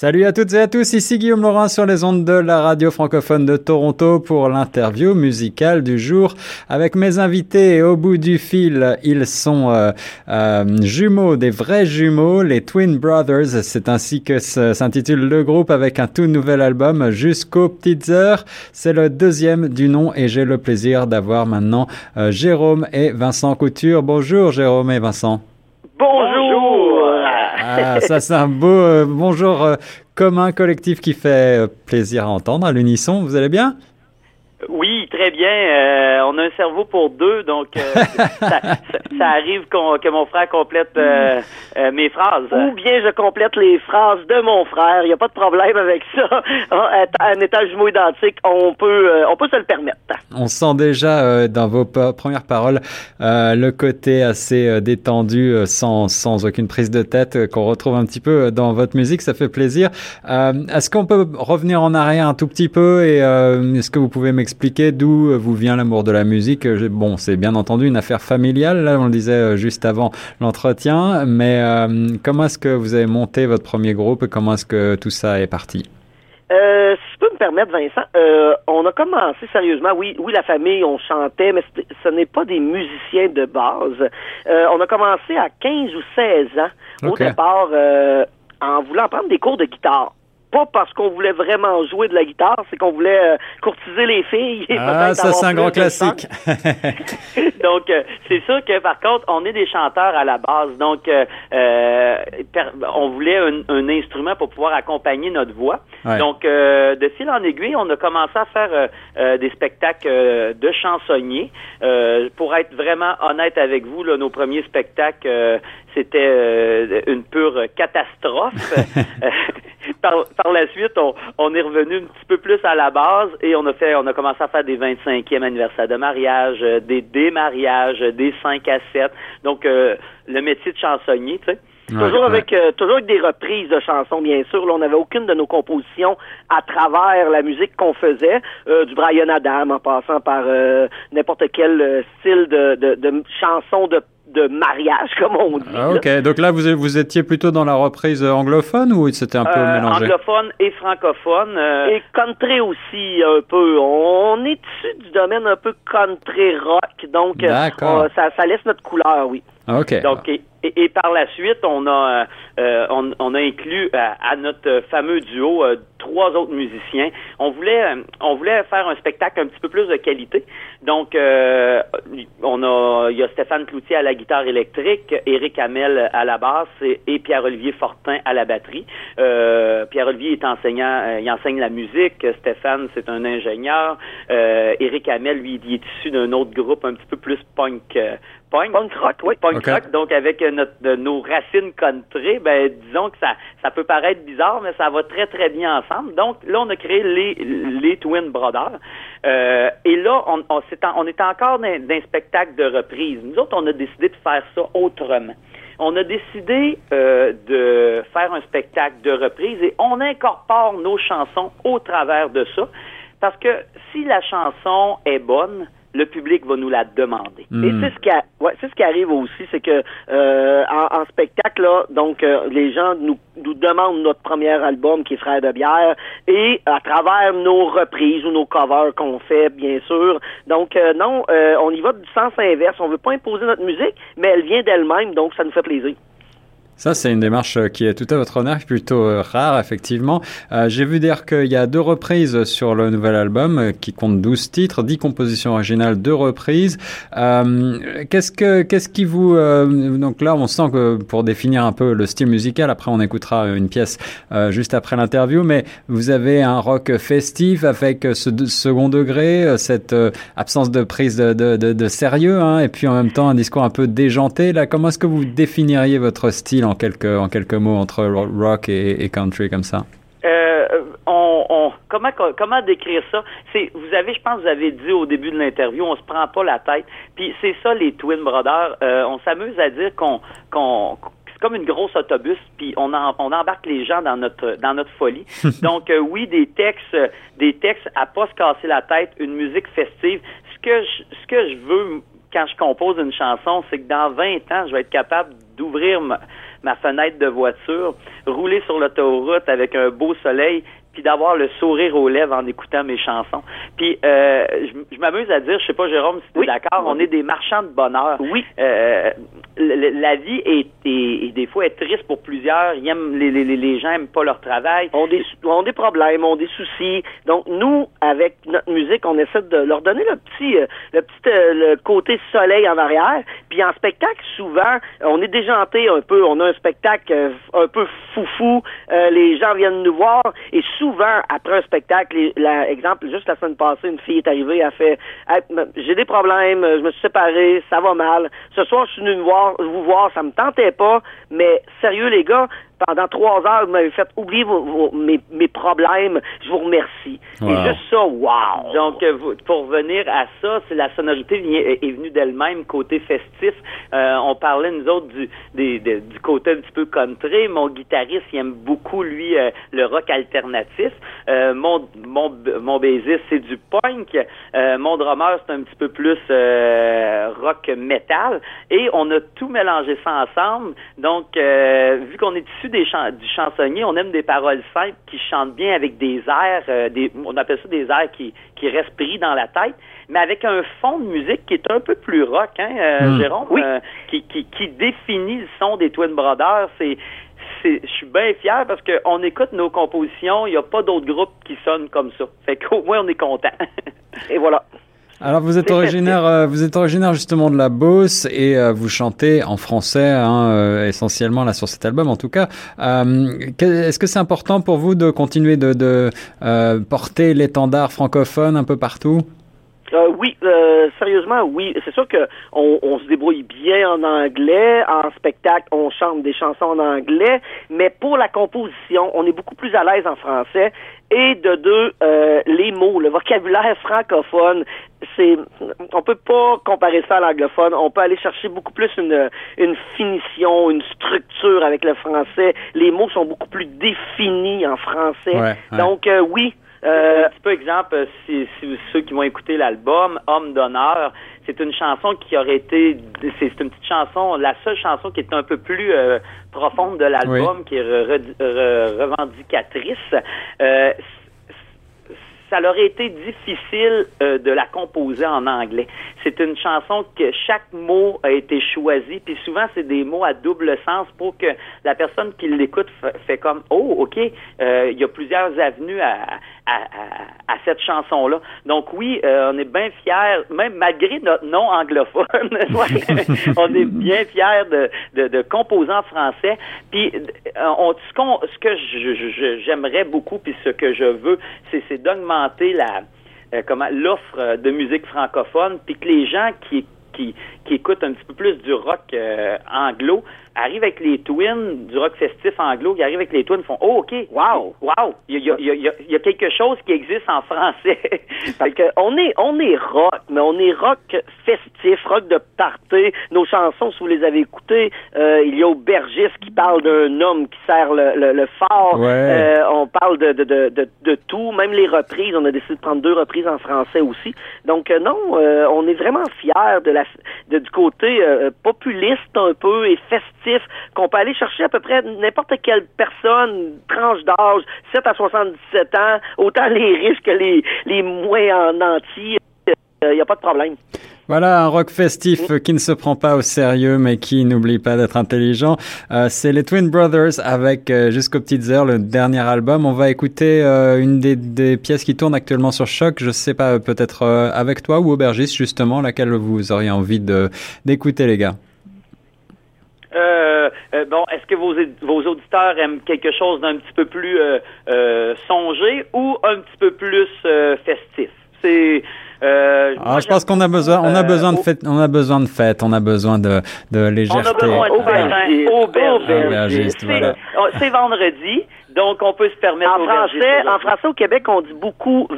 Salut à toutes et à tous, ici Guillaume Laurent sur les ondes de la radio francophone de Toronto pour l'interview musicale du jour avec mes invités au bout du fil. Ils sont euh, euh, jumeaux, des vrais jumeaux, les Twin Brothers. C'est ainsi que s'intitule le groupe avec un tout nouvel album jusqu'aux petites heures. C'est le deuxième du nom et j'ai le plaisir d'avoir maintenant euh, Jérôme et Vincent Couture. Bonjour Jérôme et Vincent. Ah, ça c'est un beau euh, bonjour euh, commun collectif qui fait euh, plaisir à entendre à l'unisson. Vous allez bien? Oui, très bien. Euh, on a un cerveau pour deux, donc euh, ça, ça- ça arrive qu'on- que mon frère complète euh, euh, mes phrases. Ou bien je complète les phrases de mon frère. Il n'y a pas de problème avec ça. En étant jumeaux identiques, on peut, euh, on peut se le permettre. On sent déjà euh, dans vos premières paroles euh, le côté assez euh, détendu, euh, sans, sans aucune prise de tête, euh, qu'on retrouve un petit peu euh, dans votre musique. Ça fait plaisir. Euh, est-ce qu'on peut revenir en arrière un tout petit peu et euh, est-ce que vous pouvez m'expliquer d'où euh, vous vient l'amour de la musique? Euh, Bon, c'est bien entendu une affaire familiale. Là, on le disait euh, juste avant l'entretien, mais euh, comment est-ce que vous avez monté votre premier groupe? Et comment est-ce que tout ça est parti? Euh, si je peux me permettre, Vincent, euh, on a commencé sérieusement. Oui, oui, la famille, on chantait, mais ce n'est pas des musiciens de base. Euh, on a commencé à 15 ou 16 ans, au départ, en voulant prendre des cours de guitare. Pas parce qu'on voulait vraiment jouer de la guitare, c'est qu'on voulait euh, courtiser les filles. Et Ah, ça c'est un grand classique. Donc, euh, c'est sûr que par contre, on est des chanteurs à la base. Donc, euh, euh, on voulait un, un instrument pour pouvoir accompagner notre voix. Ouais. Donc, euh, de fil en aiguille, on a commencé à faire des spectacles de chansonniers. Euh, pour être vraiment honnête avec vous, là, nos premiers spectacles, euh, c'était une pure catastrophe. par, par la suite, on, on est revenu un petit peu plus à la base et on a fait, on a commencé à faire des 25e anniversaires de mariage, euh, des démariages, euh, des 5 à 7. Donc, euh, le métier de chansonnier, tu sais. Ouais, toujours ouais. avec euh, toujours avec des reprises de chansons, bien sûr. Là, on n'avait aucune de nos compositions à travers la musique qu'on faisait, euh, du Brian Adam en passant par euh, n'importe quel euh, style de, de, de chanson de, de mariage, comme on dit. Ah, là. ok, donc là vous, vous étiez plutôt dans la reprise euh, anglophone ou c'était un peu Euh, mélangé? anglophone et francophone. euh, Et country aussi un peu. On est issu du domaine un peu country rock, donc euh, ça, ça laisse notre couleur, oui. Ok. Donc, et, et- et par la suite, on a, euh, on, on a inclus à notre fameux duo euh, trois autres musiciens. On voulait, on voulait faire un spectacle un petit peu plus de qualité. Donc, euh, on a, il y a Stéphane Cloutier à la guitare électrique, Éric Hamel à la basse et, et Pierre-Olivier Fortin à la batterie. Euh, Pierre-Olivier est enseignant, euh, il enseigne la musique. Stéphane, c'est un ingénieur. Euh, Éric Hamel, lui, il est issu d'un autre groupe un petit peu plus punk. euh, punk. Punk rock, oui. Punk rock, donc avec notre, nos racines country, ben disons que ça, ça peut paraître bizarre, mais ça va très très bien ensemble. Donc là, on a créé les, les Twin Brothers. Euh, et là, on, on, c'est en- on est encore dans, dans un spectacle de reprise. Nous autres, on a décidé de faire ça autrement. On a décidé euh, de faire un spectacle de reprise et on incorpore nos chansons au travers de ça. Parce que si la chanson est bonne, le public va nous la demander. Hmm. Et c'est ce qui a- ouais, c'est ce qui arrive aussi, c'est que euh, en, en spectacle là, donc euh, les gens nous, nous demandent notre premier album qui est Frère de bière et à travers nos reprises ou nos covers qu'on fait bien sûr. Donc euh, non, euh, on y va du sens inverse. On veut pas imposer notre musique, mais elle vient d'elle-même, donc ça nous fait plaisir. Ça, c'est une démarche euh, qui est tout à votre honneur, plutôt euh, rare, effectivement. Euh, J'ai vu dire qu'il y a deux reprises sur le nouvel album, qui compte 12 titres, 10 compositions originales, deux reprises. Qu'est-ce que, qu'est-ce qui vous, donc là, on sent que pour définir un peu le style musical, après on écoutera une pièce juste après l'interview, mais vous avez un rock festif avec ce second degré, cette absence de prise de, de, de, de sérieux, hein, et puis en même temps un discours un peu déjanté. Là, comment est-ce que vous définiriez votre style en quelques, en quelques mots entre ro- rock et, et country comme ça? Euh, on, on- comment comment décrire ça? C'est vous avez, je pense, vous avez dit au début de l'interview, on se prend pas la tête. Puis c'est ça les Twin Brothers. Euh, on s'amuse à dire qu'on qu'on c'est comme une grosse autobus, puis on, en- on embarque les gens dans notre dans notre folie. Donc euh, oui, des textes, des textes à pas se casser la tête, une musique festive. Ce que je, ce que je veux quand je compose une chanson, c'est que dans 20 ans, je vais être capable d'ouvrir ma, ma fenêtre de voiture, rouler sur l'autoroute avec un beau soleil, puis d'avoir le sourire aux lèvres en écoutant mes chansons. Puis euh, je, m'amuse à dire, je sais pas Jérôme si tu es d'accord, on est des marchands de bonheur. Oui. Euh, la vie est, est, des fois est triste pour plusieurs. Ils aiment, les, les, les gens aiment pas leur travail. On des, ont des problèmes, ont des soucis. Donc nous, avec notre musique, on essaie de leur donner le petit, euh, le petit euh, le côté soleil en arrière. Puis en spectacle, souvent, on est déjanté un peu. On a un spectacle euh, un peu foufou. les gens viennent nous voir et souvent, après un spectacle, la, exemple, juste la semaine passée, une fille est arrivée, elle fait J'ai des problèmes, je me suis séparée, ça va mal. Ce soir, je suis venue me voir, vous voir, ça me tentait pas, mais sérieux, les gars, pendant trois heures, vous m'avez fait oublier vos, mes, mes, problèmes. Je vous remercie. Et juste ça, wow! Donc, euh, pour revenir à ça, c'est la sonorité est venue d'elle-même, côté festif. Euh, on parlait, nous autres, du, du côté un petit peu country. Mon guitariste, il aime beaucoup, lui, euh, le rock alternatif. mon, mon, mon bassiste, c'est du punk. mon drummer, c'est un petit peu plus rock metal. Et on a tout mélangé ça ensemble. Donc, vu qu'on est issu des du chansonnier, on aime des paroles simples qui chantent bien avec des airs, euh, des, on appelle ça des airs qui, qui respirent dans la tête, mais avec un fond de musique qui est un peu plus rock, hein, euh, hmm. Jérôme, oui. Euh, qui, qui, qui définit le son des Twin Brothers. C'est je suis bien fier parce qu'on écoute nos compositions, il n'y a pas d'autres groupes qui sonnent comme ça. Fait qu'au moins on est content. Et voilà. Alors vous êtes originaire, euh, vous êtes originaire justement de la Beauce et euh, vous chantez en français hein, euh, essentiellement là sur cet album en tout cas. Est-ce que c'est important pour vous de continuer de, de porter l'étendard francophone un peu partout? Euh, oui, euh, sérieusement, oui. C'est sûr que on, on, se débrouille bien en anglais. En spectacle, on chante des chansons en anglais. Mais pour la composition, on est beaucoup plus à l'aise en français. Et de deux, euh, les mots, le vocabulaire francophone, c'est, on peut pas comparer ça à l'anglophone. On peut aller chercher beaucoup plus une, une finition, une structure avec le français. Les mots sont beaucoup plus définis en français. Donc, euh, oui, euh, un petit peu exemple, si, si ceux qui vont écouter l'album, Homme d'honneur, c'est une chanson qui aurait été, c'est une petite chanson, la seule chanson qui est un peu plus euh, profonde de l'album, qui est revendicatrice. Euh, ça aurait été difficile euh, de la composer en anglais. C'est une chanson que chaque mot a été choisi, puis souvent c'est des mots à double sens pour que la personne qui l'écoute fait comme oh ok, euh, il y a plusieurs avenues à, à, cette chanson-là. Donc oui, euh, on est bien fiers, même malgré notre nom anglophone, on est bien fiers de, de, de, composer en français. Puis on, ce, ce que j'aimerais beaucoup, puis ce que je veux, c'est d'augmenter la euh, comment l'offre de musique francophone, puis que les gens qui, qui, qui écoutent un petit peu plus du rock euh, anglo arrive avec les twins du rock festif anglo, qui arrive avec les twins, font Oh, OK, wow, wow, il y a, il y a, il y a quelque chose qui existe en français. Parce que on est, on est rock, mais on est rock festif, rock de party. Nos chansons, si vous les avez écoutées, euh, il y a Aubergiste qui parle d'un homme qui sert le, le, phare. Euh, on parle de, de, de, de, tout, même les reprises. On a décidé de prendre deux reprises en français aussi. Donc, euh, non, on est vraiment fiers de la, de, du côté populiste un peu et festif qu'on peut aller chercher à peu près n'importe quelle personne, tranche d'âge, 7 à 77 ans, autant les riches que les, les moins en entier. Il euh, n'y a pas de problème. Voilà un rock festif qui ne se prend pas au sérieux mais qui n'oublie pas d'être intelligent. Euh, c'est les Twin Brothers avec euh, Jusqu'aux petites heures, le dernier album. On va écouter une des, pièces qui tournent actuellement sur Choc. Je sais pas, peut-être avec toi ou Aubergiste justement, laquelle vous auriez envie d'écouter les gars. Euh, euh, bon, est-ce que vos, vos auditeurs aiment quelque chose d'un petit peu plus euh, songé ou un petit peu plus festif? C'est ah, je pense qu'on a besoin, on a besoin de fête, on a besoin de fête, on a besoin de, de légèreté. On a besoin de C'est vendredi, donc on peut se permettre. En français, en français au Québec, on dit beaucoup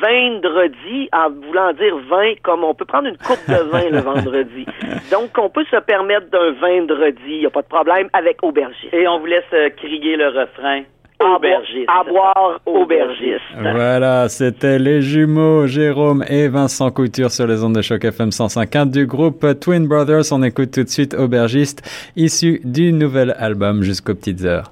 vendredi en voulant dire vin comme on peut prendre une coupe de vin le vendredi. Donc, on peut se permettre d'un vendredi, il n'y a pas de problème, avec aubergiste. Et on vous laisse euh, crier le refrain. Aubergiste. À boire aubergiste. Voilà, c'était les jumeaux Jérôme et Vincent Couture sur les ondes de choc FM 151 du groupe Twin Brothers. On écoute tout de suite Aubergiste, issu du nouvel album Jusqu'aux petites heures.